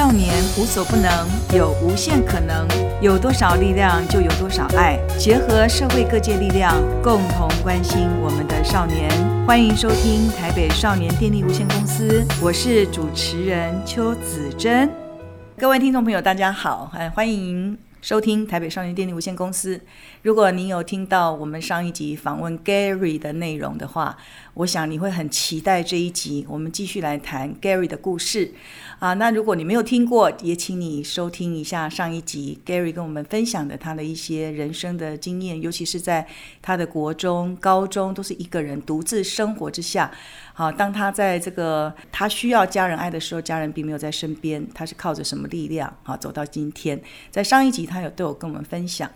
少年无所不能，有无限可能。有多少力量，就有多少爱。结合社会各界力量，共同关心我们的少年。欢迎收听台北少年电力无限公司，我是主持人邱子珍。各位听众朋友，大家好，欢迎。收听台北少年电力有限公司。如果你有听到我们上一集访问 Gary 的内容的话，我想你会很期待这一集。我们继续来谈 Gary 的故事啊。那如果你没有听过，也请你收听一下上一集 Gary 跟我们分享的他的一些人生的经验，尤其是在他的国中、高中都是一个人独自生活之下。好，当他在这个他需要家人爱的时候，家人并没有在身边，他是靠着什么力量好走到今天？在上一集他有都有跟我们分享。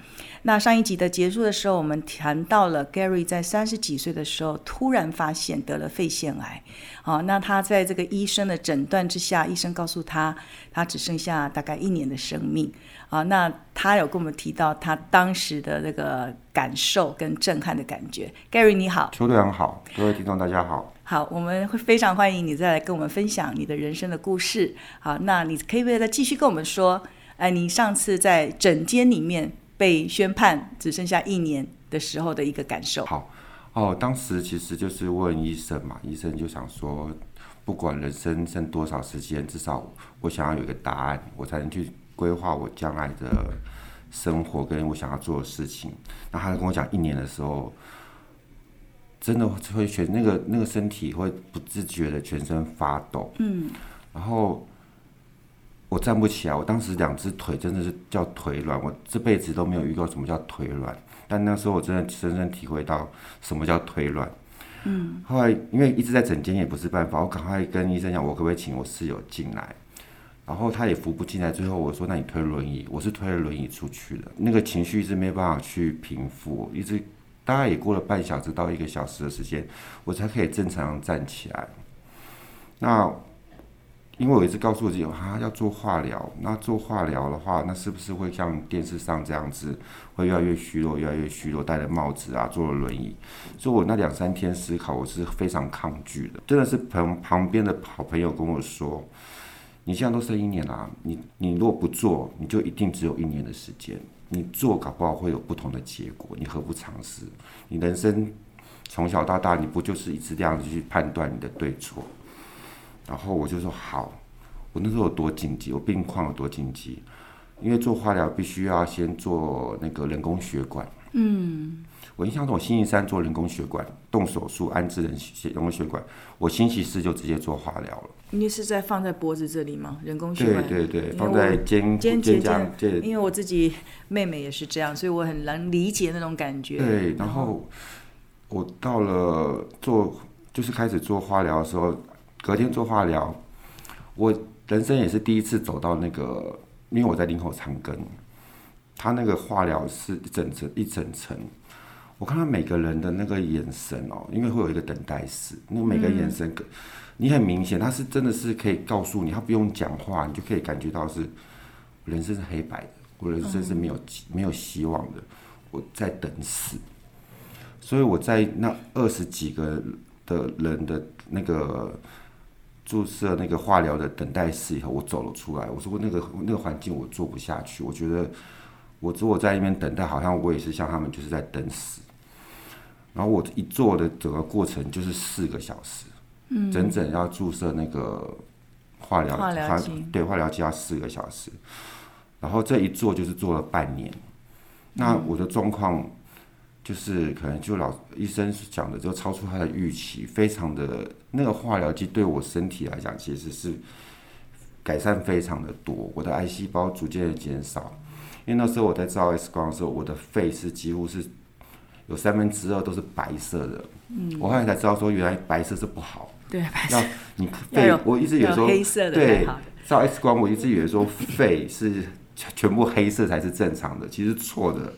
那上一集的结束的时候，我们谈到了 Gary 在三十几岁的时候突然发现得了肺腺癌。好，那他在这个医生的诊断之下，医生告诉他，他只剩下大概一年的生命。啊，那他有跟我们提到他当时的那个感受跟震撼的感觉。Gary 你好，邱队长好，各位听众大家好。好，我们会非常欢迎你再来跟我们分享你的人生的故事。好，那你可以不可以再继续跟我们说，哎，你上次在诊间里面被宣判只剩下一年的时候的一个感受？好，哦，当时其实就是问医生嘛，医生就想说，不管人生剩多少时间，至少我想要有一个答案，我才能去规划我将来的生活跟我想要做的事情。那他跟我讲一年的时候。真的会全那个那个身体会不自觉的全身发抖，嗯，然后我站不起来，我当时两只腿真的是叫腿软，我这辈子都没有遇到什么叫腿软，但那时候我真的深深体会到什么叫腿软，嗯，后来因为一直在整间也不是办法，我赶快跟医生讲，我可不可以请我室友进来，然后他也扶不进来，最后我说那你推轮椅，我是推了轮椅出去的，那个情绪一直没办法去平复，一直。大概也过了半小时到一个小时的时间，我才可以正常站起来。那因为我一直告诉自己，啊，要做化疗。那做化疗的话，那是不是会像电视上这样子，会越来越虚弱，越来越虚弱，戴了帽子啊，坐了轮椅？所以我那两三天思考，我是非常抗拒的。真的是旁旁边的好朋友跟我说：“你现在都剩一年了，你你如果不做，你就一定只有一年的时间。”你做搞不好会有不同的结果，你何不尝试？你人生从小到大，你不就是一直这样子去判断你的对错？然后我就说好，我那时候有多紧急，我病况有多紧急，因为做化疗必须要先做那个人工血管。嗯。我印象中，我星期三做人工血管动手术安置人血人工血管，我星期四就直接做化疗了。你是在放在脖子这里吗？人工血管？对对对，放在肩肩肩胛。因为我自己妹妹也是这样，所以我很难理解那种感觉。对，然后我到了做就是开始做化疗的时候，隔天做化疗，我人生也是第一次走到那个，因为我在林口长庚，他那个化疗是一整层一整层。我看到每个人的那个眼神哦，因为会有一个等待室，那个每个眼神，你很明显，他是真的是可以告诉你，他不用讲话，你就可以感觉到是人生是黑白的，我人生是没有没有希望的，我在等死。所以我在那二十几个的人的那个注射那个化疗的等待室以后，我走了出来。我说那个那个环境我做不下去，我觉得我如果在那边等待，好像我也是像他们，就是在等死。然后我一做的整个过程就是四个小时，嗯，整整要注射那个化疗，化疗剂，对，化疗剂要四个小时，然后这一做就是做了半年。那我的状况就是可能就老医生讲的就超出他的预期，非常的那个化疗剂对我身体来讲其实是改善非常的多，我的癌细胞逐渐的减少，因为那时候我在照 X 光的时候，我的肺是几乎是。有三分之二都是白色的，嗯，我后来才知道说原来白色是不好，对，白色。你 肺，我一直以为说黑色的对，照 X 光我一直以为说肺是全部黑色才是正常的，其实错的。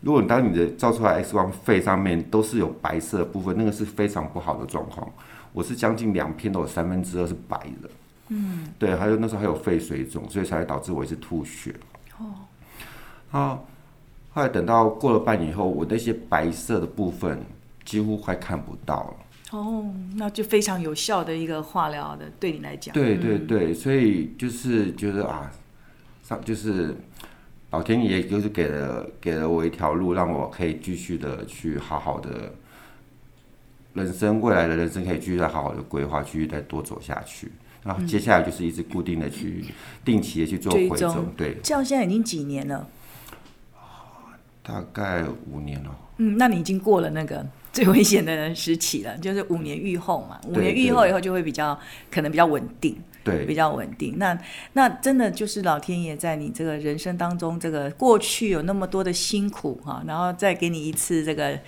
如果你当你的照出来 X 光肺上面都是有白色的部分，那个是非常不好的状况。我是将近两片都有三分之二是白的，嗯，对，还有那时候还有肺水肿，所以才会导致我一直吐血。哦，好。后来等到过了半年以后，我那些白色的部分几乎快看不到了。哦，那就非常有效的一个化疗的，对你来讲。对对对，所以就是觉得啊，上就是老天爷就是给了给了我一条路，让我可以继续的去好好的人生，未来的人生可以继续再好好的规划，继续再多走下去。然后接下来就是一直固定的去定期的去做回踪，对。这样现在已经几年了？大概五年了。嗯，那你已经过了那个 最危险的时期了，就是五年愈后嘛。五年愈后以后就会比较可能比较稳定，对，比较稳定。那那真的就是老天爷在你这个人生当中，这个过去有那么多的辛苦哈，然后再给你一次这个。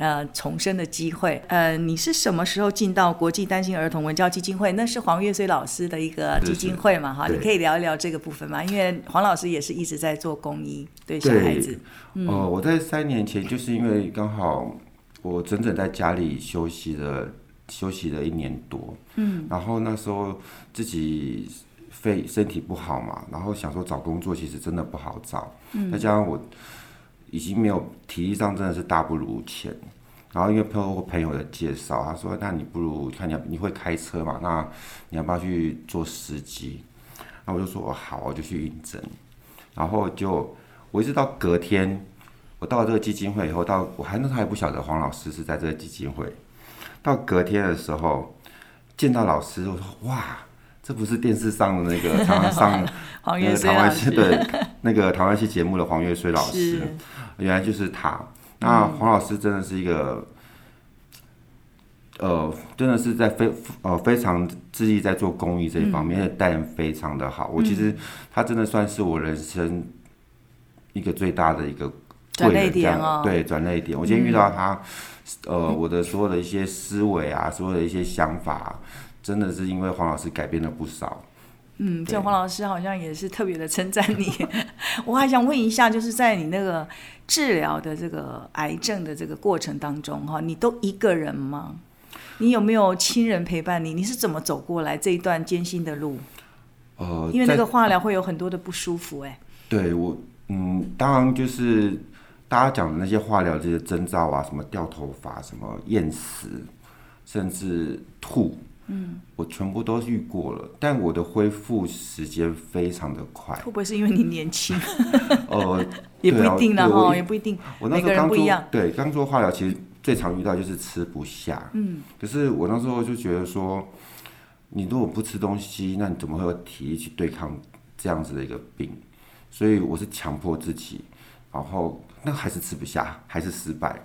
呃，重生的机会。呃，你是什么时候进到国际单亲儿童文教基金会？那是黄月穗老师的一个基金会嘛？哈，你可以聊一聊这个部分嘛？因为黄老师也是一直在做公益，对小孩子。嗯、呃，我在三年前就是因为刚好我整整在家里休息了休息了一年多，嗯，然后那时候自己肺身体不好嘛，然后想说找工作其实真的不好找，嗯，再加上我。已经没有体力上真的是大不如前，然后因为朋友朋友的介绍，他说：“那你不如看你你会开车嘛？那你要不要去做司机？”那我就说：“好，我就去应征。”然后就我一直到隔天，我到了这个基金会以后，到我还那时候还不晓得黄老师是在这个基金会。到隔天的时候见到老师，我说：“哇！”这不是电视上的那个常常上那个台湾戏对那个台湾戏节目的黄月水老师，原来就是他。那黄老师真的是一个，呃，真的是在非呃非常致力在做公益这一方面，待人非常的好。我其实他真的算是我人生一个最大的一个贵人，这样对转泪点。我今天遇到他，呃，我的所有的一些思维啊，所有的一些想法。真的是因为黄老师改变了不少。嗯，这黄老师好像也是特别的称赞你。我还想问一下，就是在你那个治疗的这个癌症的这个过程当中，哈，你都一个人吗？你有没有亲人陪伴你？你是怎么走过来这一段艰辛的路？呃，因为那个化疗会有很多的不舒服，哎。对我，嗯，当然就是大家讲的那些化疗这些征兆啊，什么掉头发，什么厌食，甚至吐。嗯，我全部都遇过了，但我的恢复时间非常的快。会不会是因为你年轻？呃 也不一定啦，哈，也不一定。我那时候刚做，对，刚做化疗，其实最常遇到就是吃不下。嗯，可是我那时候就觉得说，你如果不吃东西，那你怎么会有体力去对抗这样子的一个病？所以我是强迫自己，然后那还是吃不下，还是失败。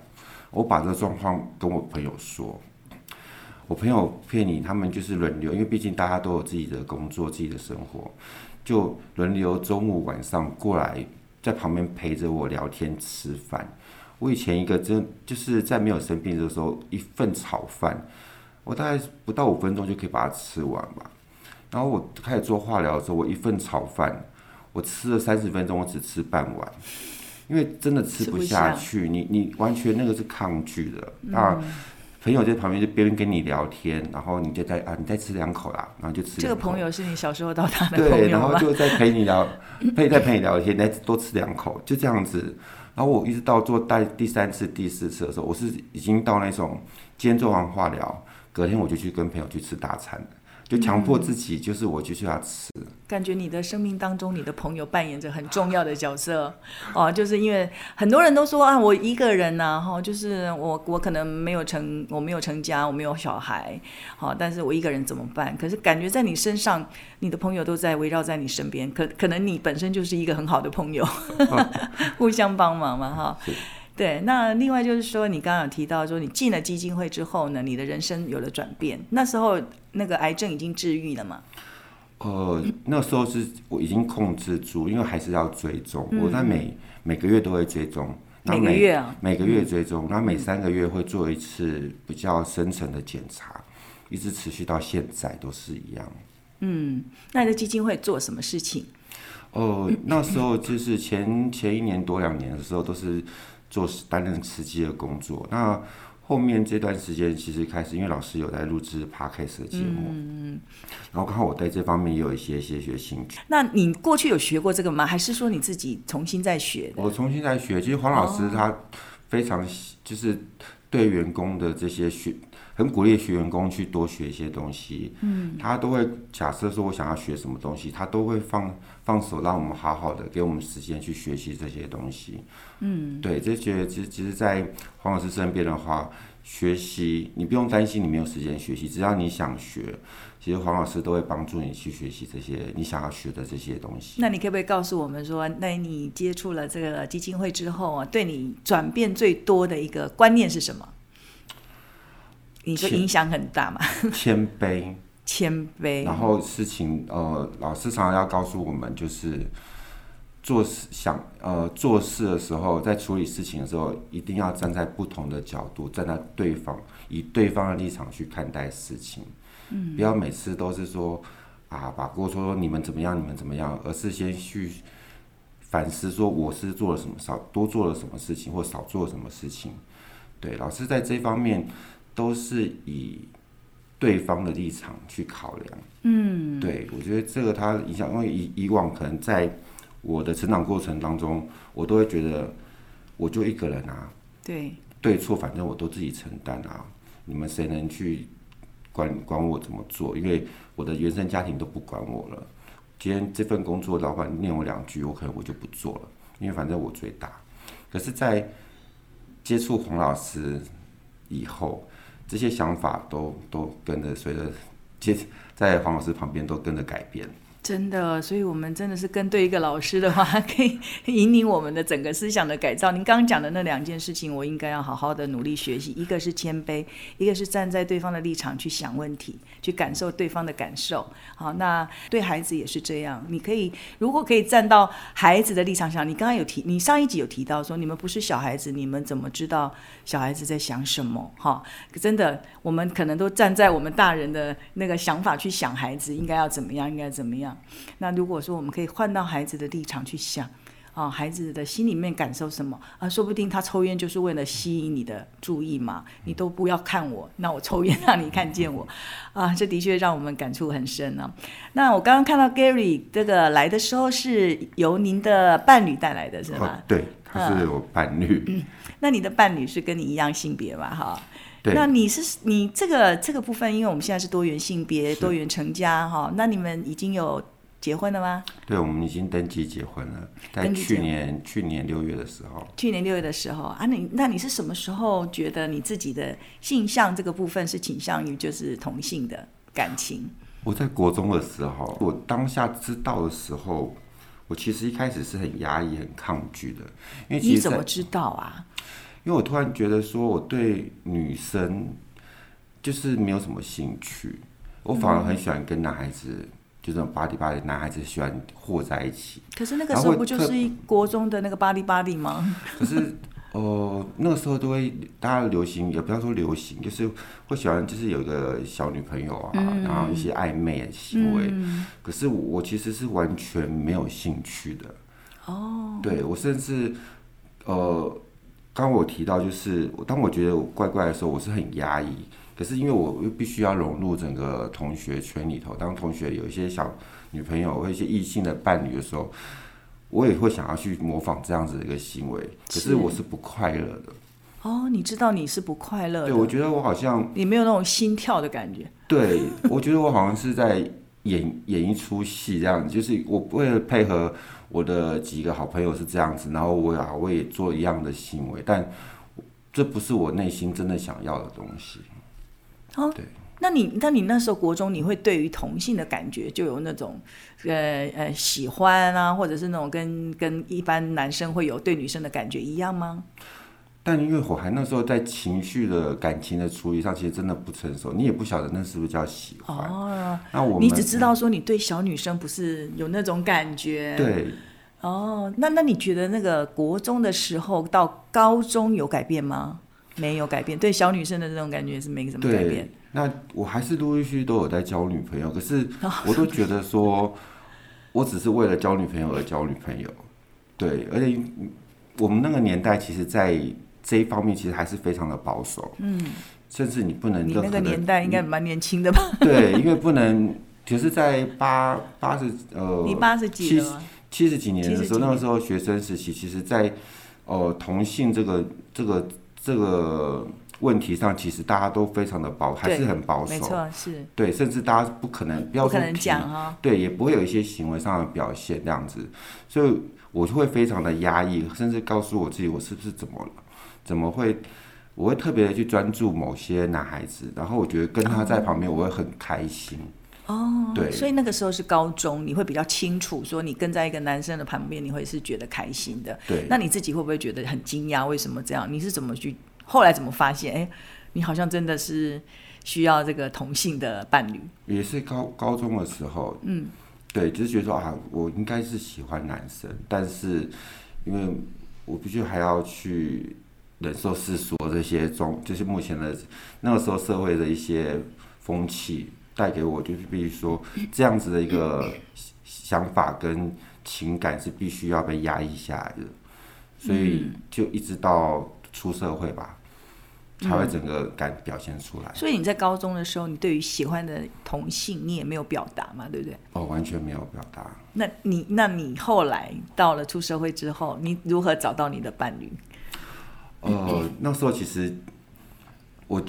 我把这个状况跟我朋友说。我朋友骗你，他们就是轮流，因为毕竟大家都有自己的工作、自己的生活，就轮流中午、晚上过来，在旁边陪着我聊天、吃饭。我以前一个真就是在没有生病的时候，一份炒饭，我大概不到五分钟就可以把它吃完吧。然后我开始做化疗的时候，我一份炒饭，我吃了三十分钟，我只吃半碗，因为真的吃不下去，你你完全那个是抗拒的啊。嗯朋友在旁边就边跟你聊天，然后你就在啊，你再吃两口啦，然后就吃。这个朋友是你小时候到大的朋友吗？对，然后就在陪你聊，陪在陪你聊天，再多吃两口，就这样子。然后我一直到做第第三次、第四次的时候，我是已经到那种今天做完化疗，隔天我就去跟朋友去吃大餐。就强迫自己，就是我就去要吃。感觉你的生命当中，你的朋友扮演着很重要的角色哦，就是因为很多人都说啊，我一个人呐，哈，就是我我可能没有成，我没有成家，我没有小孩，好，但是我一个人怎么办？可是感觉在你身上，你的朋友都在围绕在你身边，可可能你本身就是一个很好的朋友，互相帮忙嘛，哈。对，那另外就是说，你刚刚有提到说，你进了基金会之后呢，你的人生有了转变。那时候那个癌症已经治愈了吗？呃，那时候是我已经控制住，因为还是要追踪。嗯、我在每每个月都会追踪，每个月啊，每个月追踪，然后每三个月会做一次比较深层的检查，一直持续到现在都是一样。嗯，那你的基金会做什么事情？哦、呃，那时候就是前前一年多两年的时候都是。做担任司机的工作，那后面这段时间其实开始，因为老师有在录制 Podcast 的节目，嗯，然后刚好我对这方面也有一些些学兴趣。那你过去有学过这个吗？还是说你自己重新在学？我重新在学。其实黄老师他非常就是对员工的这些训很鼓励学员工去多学一些东西。嗯，他都会假设说我想要学什么东西，他都会放放手让我们好好的给我们时间去学习这些东西。嗯，对，这些其实其实，在黄老师身边的话，学习你不用担心你没有时间学习，只要你想学。其实黄老师都会帮助你去学习这些你想要学的这些东西。那你可不可以告诉我们说，那你接触了这个基金会之后啊，对你转变最多的一个观念是什么？你说影响很大嘛？谦卑，谦卑。然后事情呃，老师常常要告诉我们，就是做事想呃做事的时候，在处理事情的时候，一定要站在不同的角度，站在对方以对方的立场去看待事情。嗯不要每次都是说啊，把锅说说你们怎么样，你们怎么样，而是先去反思说我是做了什么，少多做了什么事情，或少做了什么事情。对，老师在这方面都是以对方的立场去考量。嗯，对，我觉得这个他影响，因为以以往可能在我的成长过程当中，我都会觉得我就一个人啊，对，对错反正我都自己承担啊，你们谁能去？管管我怎么做，因为我的原生家庭都不管我了。今天这份工作，老板念我两句，我可能我就不做了，因为反正我最大。可是，在接触黄老师以后，这些想法都都跟着随着其实在黄老师旁边都跟着改变。真的，所以我们真的是跟对一个老师的话，可以引领我们的整个思想的改造。您刚刚讲的那两件事情，我应该要好好的努力学习。一个是谦卑，一个是站在对方的立场去想问题，去感受对方的感受。好，那对孩子也是这样。你可以，如果可以站到孩子的立场上，你刚刚有提，你上一集有提到说，你们不是小孩子，你们怎么知道小孩子在想什么？哈，真的，我们可能都站在我们大人的那个想法去想孩子应该要怎么样，应该怎么样。那如果说我们可以换到孩子的立场去想，啊，孩子的心里面感受什么啊？说不定他抽烟就是为了吸引你的注意嘛。你都不要看我，那我抽烟让你看见我，啊，这的确让我们感触很深呢、啊。那我刚刚看到 Gary 这个来的时候是由您的伴侣带来的是吗？哦、对，他是我伴侣、嗯。那你的伴侣是跟你一样性别嘛？哈。那你是你这个这个部分，因为我们现在是多元性别、多元成家哈。那你们已经有结婚了吗？对，我们已经登记结婚了，在去年去年六月的时候。去年六月的时候啊，你那你是什么时候觉得你自己的性向这个部分是倾向于就是同性的感情？我在国中的时候，我当下知道的时候，我其实一开始是很压抑、很抗拒的，因为你怎么知道啊？因为我突然觉得说，我对女生就是没有什么兴趣，我反而很喜欢跟男孩子，嗯、就这种巴黎巴黎男孩子喜欢和在一起。可是那个时候不就是国中的那个巴黎巴黎吗？可是，呃，那个时候都会大家流行，也不要说流行，就是会喜欢，就是有一个小女朋友啊，嗯、然后一些暧昧的行为。嗯、可是我其实是完全没有兴趣的。哦，对我甚至呃。刚刚我提到，就是当我觉得我怪怪的时候，我是很压抑。可是因为我又必须要融入整个同学圈里头，当同学有一些小女朋友或一些异性的伴侣的时候，我也会想要去模仿这样子的一个行为。可是我是不快乐的。哦，你知道你是不快乐的。对，我觉得我好像你没有那种心跳的感觉。对，我觉得我好像是在 演演一出戏这样子，就是我为了配合。我的几个好朋友是这样子，然后我也我也做一样的行为，但这不是我内心真的想要的东西。哦，对，那你那你那时候国中，你会对于同性的感觉就有那种呃呃喜欢啊，或者是那种跟跟一般男生会有对女生的感觉一样吗？但因为火还那时候在情绪的感情的处理上，其实真的不成熟，你也不晓得那是不是叫喜欢。哦，那我你只知道说你对小女生不是有那种感觉。对。哦，那那你觉得那个国中的时候到高中有改变吗？没有改变，对小女生的这种感觉是没什么改变。那我还是陆陆续续都有在交女朋友，可是 我都觉得说，我只是为了交女朋友而交女朋友。对，而且我们那个年代，其实，在这一方面其实还是非常的保守，嗯，甚至你不能。你那个年代应该蛮年轻的吧？对，因为不能，就是在八八十呃，你八十几了吗？七十几年的时候，那个时候学生时期，其实在，呃，同性这个这个这个问题上，其实大家都非常的保，还是很保守，没错，是对，甚至大家不可能不要说不可能讲哈、哦，对，也不会有一些行为上的表现这样子，所以我就会非常的压抑，甚至告诉我自己，我是不是怎么了？怎么会？我会特别的去专注某些男孩子，然后我觉得跟他在旁边，我会很开心。哦，对，所以那个时候是高中，你会比较清楚，说你跟在一个男生的旁边，你会是觉得开心的。对，那你自己会不会觉得很惊讶？为什么这样？你是怎么去？后来怎么发现？哎，你好像真的是需要这个同性的伴侣。也是高高中的时候，嗯，对，就是觉得说啊，我应该是喜欢男生，但是因为我必须还要去。忍受世俗这些中，就是目前的那个时候社会的一些风气带给我，就是必须说这样子的一个想法跟情感是必须要被压抑下来的，所以就一直到出社会吧，才会整个感表现出来。所以你在高中的时候，你对于喜欢的同性，你也没有表达嘛，对不对？哦，完全没有表达。那你那你后来到了出社会之后，你如何找到你的伴侣？呃，那时候其实我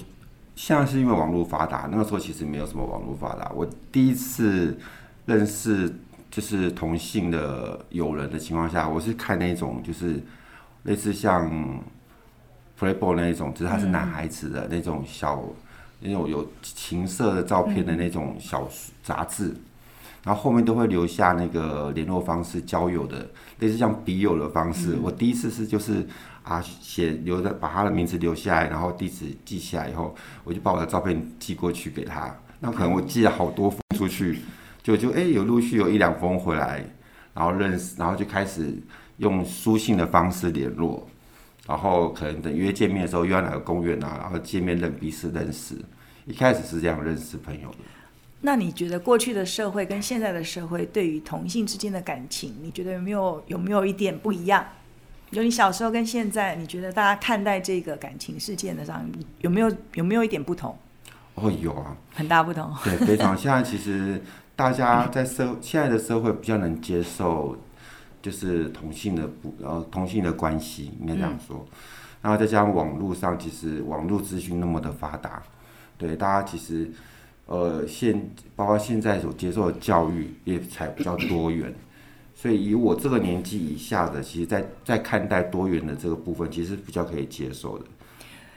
现在是因为网络发达，那个时候其实没有什么网络发达。我第一次认识就是同性的友人的情况下，我是看那种就是类似像 Playboy 那一种，只是他是男孩子的那种小那种有情色的照片的那种小杂志，然后后面都会留下那个联络方式、交友的类似像笔友的方式。我第一次是就是。啊，写留着，把他的名字留下来，然后地址记下来以后，我就把我的照片寄过去给他。那可能我寄了好多封出去，就就哎、有陆续有一两封回来，然后认识，然后就开始用书信的方式联络，然后可能等约见面的时候，约在哪个公园啊，然后见面认彼此认识。一开始是这样认识朋友的。那你觉得过去的社会跟现在的社会对于同性之间的感情，你觉得有没有有没有一点不一样？就你小时候跟现在，你觉得大家看待这个感情事件的上，有没有有没有一点不同？哦，有啊，很大不同。对，非常。现在其实大家在社现在的社会比较能接受，就是同性的不呃同性的关系，应该这样说。嗯、然后再加上网络上，其实网络资讯那么的发达，对大家其实呃现包括现在所接受的教育也才比较多元。所以，以我这个年纪以下的，其实在，在看待多元的这个部分，其实比较可以接受的。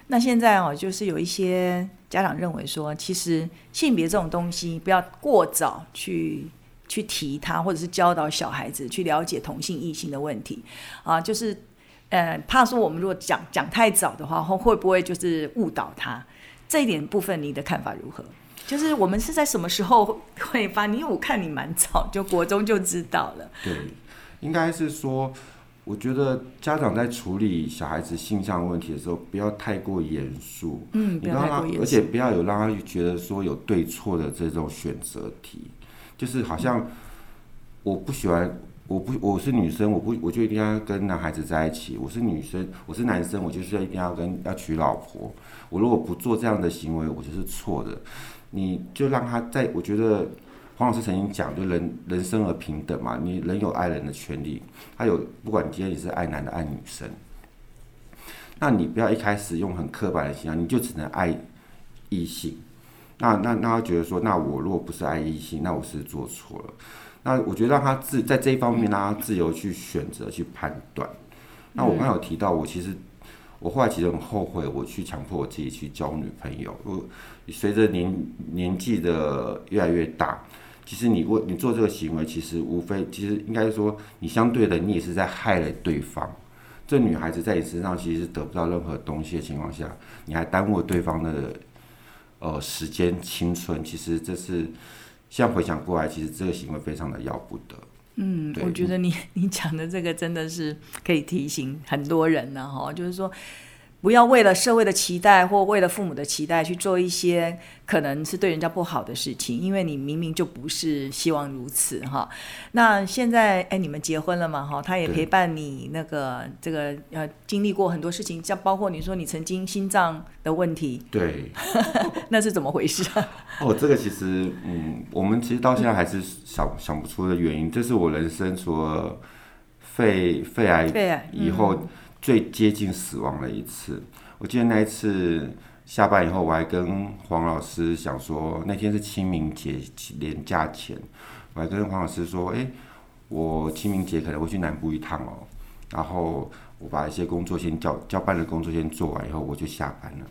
那现在哦，就是有一些家长认为说，其实性别这种东西，不要过早去去提它，或者是教导小孩子去了解同性异性的问题啊，就是呃，怕说我们如果讲讲太早的话，会会不会就是误导他？这一点部分，你的看法如何？就是我们是在什么时候会发？因为我看你蛮早，就国中就知道了。对，应该是说，我觉得家长在处理小孩子性向问题的时候，不要太过严肃。嗯，不要太过严肃。而且不要有让他觉得说有对错的这种选择题，就是好像我不喜欢，我不我是女生，我不我就一定要跟男孩子在一起。我是女生，我是男生，我就是要一定要跟要娶老婆。我如果不做这样的行为，我就是错的。你就让他在，我觉得黄老师曾经讲，就人人生而平等嘛，你人有爱人的权利，他有，不管你今天你是爱男的爱女生，那你不要一开始用很刻板的形象，你就只能爱异性，那那那他觉得说，那我如果不是爱异性，那我是做错了，那我觉得让他自在这一方面让他自由去选择去判断，那我刚才有提到，我其实。我后来其实很后悔，我去强迫我自己去交女朋友。我随着年年纪的越来越大，其实你为你做这个行为，其实无非其实应该说，你相对的你也是在害了对方。这女孩子在你身上其实得不到任何东西的情况下，你还耽误了对方的呃时间青春。其实这是现在回想过来，其实这个行为非常的要不得。嗯，我觉得你 你讲的这个真的是可以提醒很多人呢，哈，就是说。不要为了社会的期待或为了父母的期待去做一些可能是对人家不好的事情，因为你明明就不是希望如此哈。那现在哎，你们结婚了嘛哈？他也陪伴你那个这个呃经历过很多事情，像包括你说你曾经心脏的问题，对，那是怎么回事啊？哦，这个其实嗯，我们其实到现在还是想想不出的原因。这是我人生除了肺肺癌肺癌以后。最接近死亡的一次，我记得那一次下班以后，我还跟黄老师想说，那天是清明节连假前，我还跟黄老师说，哎，我清明节可能会去南部一趟哦。然后我把一些工作先交交办的工作先做完以后，我就下班了。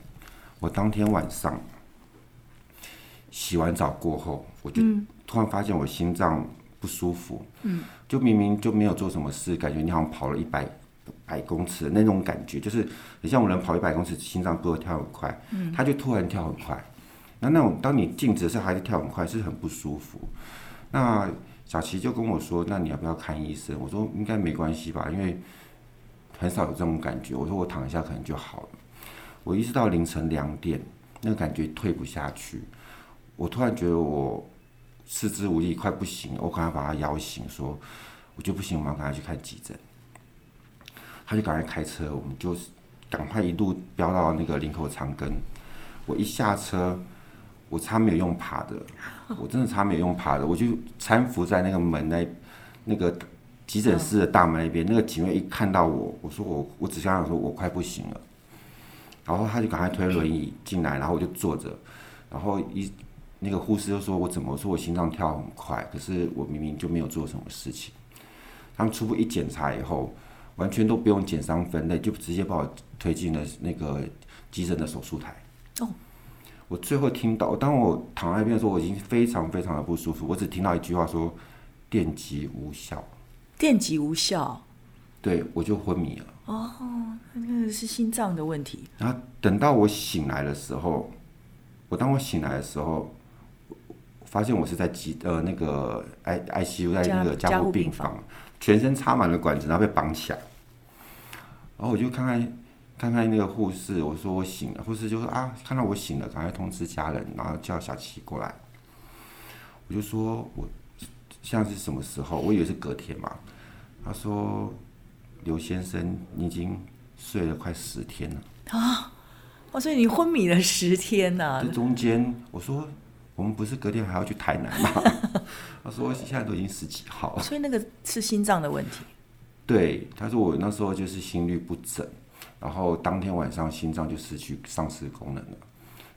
我当天晚上洗完澡过后，我就突然发现我心脏不舒服，嗯，就明明就没有做什么事，感觉你好像跑了一百。百公尺的那种感觉，就是你像我们人跑一百公尺，心脏不会跳很快，嗯，他就突然跳很快。那那种当你静止的时候还是跳很快，是很不舒服。那小琪就跟我说：“那你要不要看医生？”我说：“应该没关系吧，因为很少有这种感觉。”我说：“我躺一下可能就好了。”我一直到凌晨两点，那个感觉退不下去，我突然觉得我四肢无力，快不行了，我赶快把他摇醒，说：“我就不行，我们要赶快去看急诊。”他就赶快开车，我们就赶快一路飙到那个林口长庚。我一下车，我差没有用爬的，我真的差没有用爬的，我就搀扶在那个门那那个急诊室的大门那边。那个警卫一看到我，我说我我只想说我快不行了，然后他就赶快推轮椅进来，然后我就坐着，然后一那个护士就说我怎么说我心脏跳很快，可是我明明就没有做什么事情。他们初步一检查以后。完全都不用减伤分类，就直接把我推进了那个急诊的手术台。哦，我最后听到，当我躺在那边的时候，我已经非常非常的不舒服。我只听到一句话说：“电击无效。”电击无效。对，我就昏迷了。哦，那个是心脏的问题。然后等到我醒来的时候，我当我醒来的时候，发现我是在急呃那个 I ICU 在那个加护病房。全身插满了管子，然后被绑起来，然后我就看看看看那个护士，我说我醒了，护士就说啊，看到我醒了，赶快通知家人，然后叫小琪过来。我就说我现在是什么时候？我以为是隔天嘛。他说刘先生，你已经睡了快十天了啊！我说你昏迷了十天呢。这中间我说。我们不是隔天还要去台南吗？他说现在都已经十几号了，所以那个是心脏的问题。对，他说我那时候就是心律不整，然后当天晚上心脏就失去丧失功能了，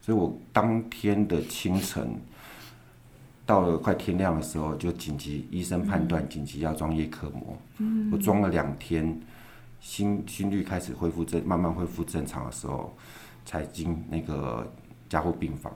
所以我当天的清晨到了快天亮的时候，就紧急医生判断紧急要装叶克膜。嗯，我装了两天，心心率开始恢复正，慢慢恢复正常的时候，才进那个加护病房。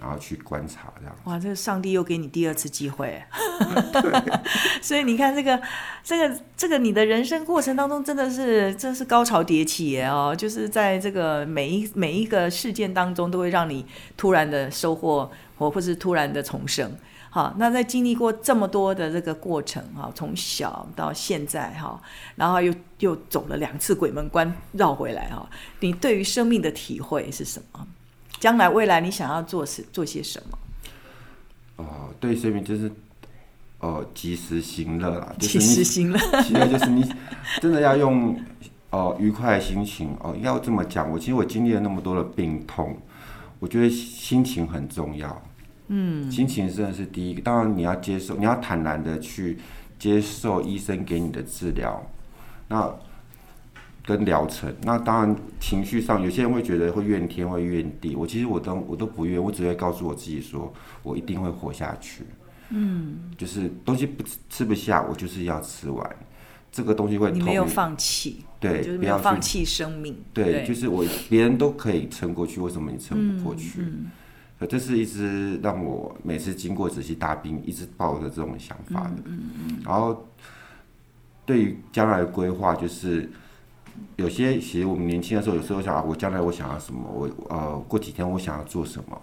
然后去观察，这样哇，这个上帝又给你第二次机会，所以你看这个，这个，这个你的人生过程当中真的是，真是高潮迭起耶哦，就是在这个每一每一个事件当中，都会让你突然的收获，或或是突然的重生。好，那在经历过这么多的这个过程哈，从小到现在哈，然后又又走了两次鬼门关绕回来哈，你对于生命的体会是什么？将来未来你想要做是做些什么？哦、呃，对，所以就是哦，及时行乐啦，及时行乐。其实就是你真的要用哦、呃、愉快的心情哦、呃，要这么讲。我其实我经历了那么多的病痛，我觉得心情很重要。嗯，心情真的是第一个。当然你要接受，你要坦然的去接受医生给你的治疗。那。跟疗程，那当然情绪上，有些人会觉得会怨天会怨地，我其实我都我都不怨，我只会告诉我自己说，我一定会活下去。嗯，就是东西不吃吃不下，我就是要吃完，这个东西会。你没有放弃，对，就是没有放弃生命。对，对就是我别人都可以撑过去，为什么你撑不过去？嗯，嗯，这是一直让我每次经过仔细大病，一直抱着这种想法的。嗯嗯，嗯。然后对于将来的规划，就是。有些其实我们年轻的时候，有时候想，我将来我想要什么？我呃，过几天我想要做什么？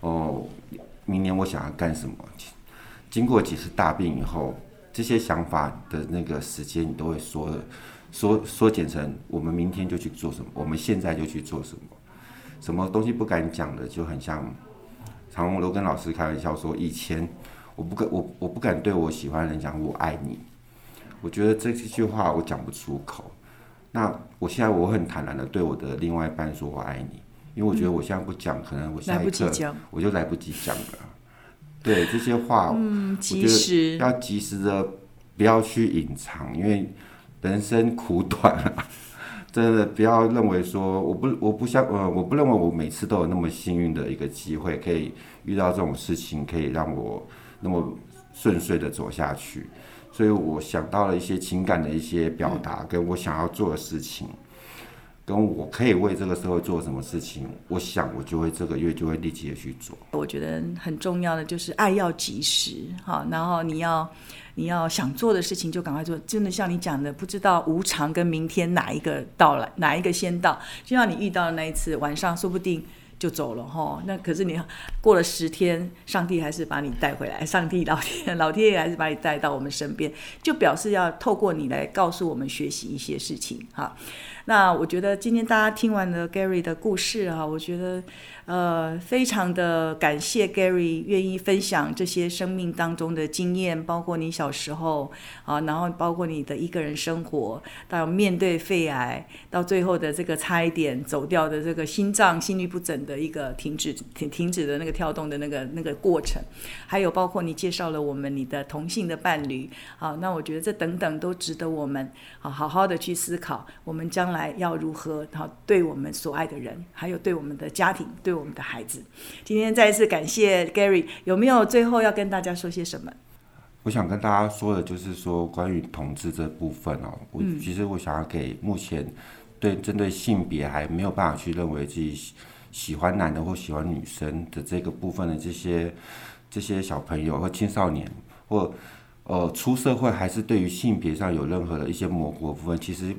哦，明年我想要干什么？经过几次大病以后，这些想法的那个时间，你都会缩缩缩减成我们明天就去做什么？我们现在就去做什么？什么东西不敢讲的，就很像，常常我都跟老师开玩笑说，以前我不敢我我不敢对我喜欢的人讲我爱你，我觉得这句话我讲不出口。那我现在我很坦然的对我的另外一半说“我爱你”，因为我觉得我现在不讲，可能我下一刻我就来不及讲了。对这些话，嗯，及时要及时的不要去隐藏，因为人生苦短啊，真的不要认为说我不我不像呃我不认为我每次都有那么幸运的一个机会可以遇到这种事情，可以让我那么顺遂的走下去。所以我想到了一些情感的一些表达，跟我想要做的事情。跟我可以为这个社会做什么事情，我想我就会这个月就会立即的去做。我觉得很重要的就是爱要及时，哈，然后你要你要想做的事情就赶快做。真的像你讲的，不知道无常跟明天哪一个到来，哪一个先到。就像你遇到的那一次晚上，说不定就走了哈。那可是你过了十天，上帝还是把你带回来，上帝老天 老天爷还是把你带到我们身边，就表示要透过你来告诉我们学习一些事情哈。那我觉得今天大家听完了 Gary 的故事哈，我觉得。呃，非常的感谢 Gary 愿意分享这些生命当中的经验，包括你小时候啊，然后包括你的一个人生活，到面对肺癌，到最后的这个差一点走掉的这个心脏心律不整的一个停止停停止的那个跳动的那个那个过程，还有包括你介绍了我们你的同性的伴侣，啊，那我觉得这等等都值得我们啊好好的去思考，我们将来要如何好对我们所爱的人，还有对我们的家庭对。我们的孩子，今天再一次感谢 Gary，有没有最后要跟大家说些什么？我想跟大家说的就是说，关于同志这部分哦，我其实我想要给目前对针对性别还没有办法去认为自己喜欢男的或喜欢女生的这个部分的这些这些小朋友或青少年，或呃出社会还是对于性别上有任何的一些模糊的部分，其实。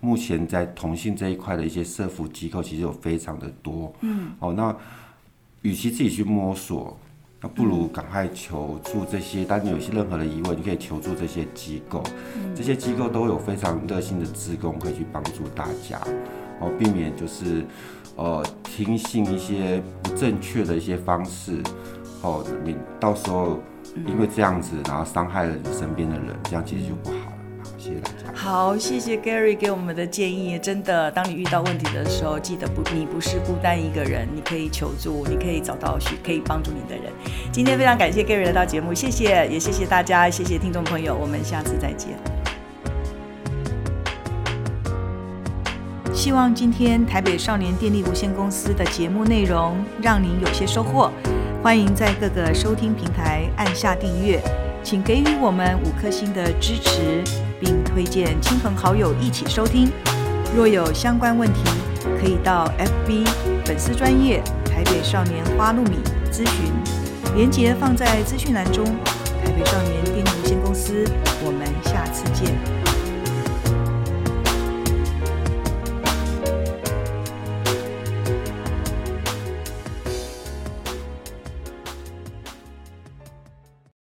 目前在同性这一块的一些社服机构，其实有非常的多。嗯，哦，那与其自己去摸索，那不如赶快求助这些。当你有些任何的疑问，你可以求助这些机构。嗯，这些机构都有非常热心的职工，可以去帮助大家，哦，避免就是呃听信一些不正确的一些方式，哦，你到时候因为这样子，然后伤害了你身边的人，这样其实就不好。好，谢谢 Gary 给我们的建议。真的，当你遇到问题的时候，记得不，你不是孤单一个人，你可以求助，你可以找到去可以帮助你的人。今天非常感谢 Gary 来到节目，谢谢，也谢谢大家，谢谢听众朋友，我们下次再见。希望今天台北少年电力无限公司的节目内容让您有些收获。欢迎在各个收听平台按下订阅，请给予我们五颗星的支持。并推荐亲朋好友一起收听。若有相关问题，可以到 FB 粉丝专业台北少年花露米咨询，链接放在资讯栏中。台北少年电力有限公司。我们下次见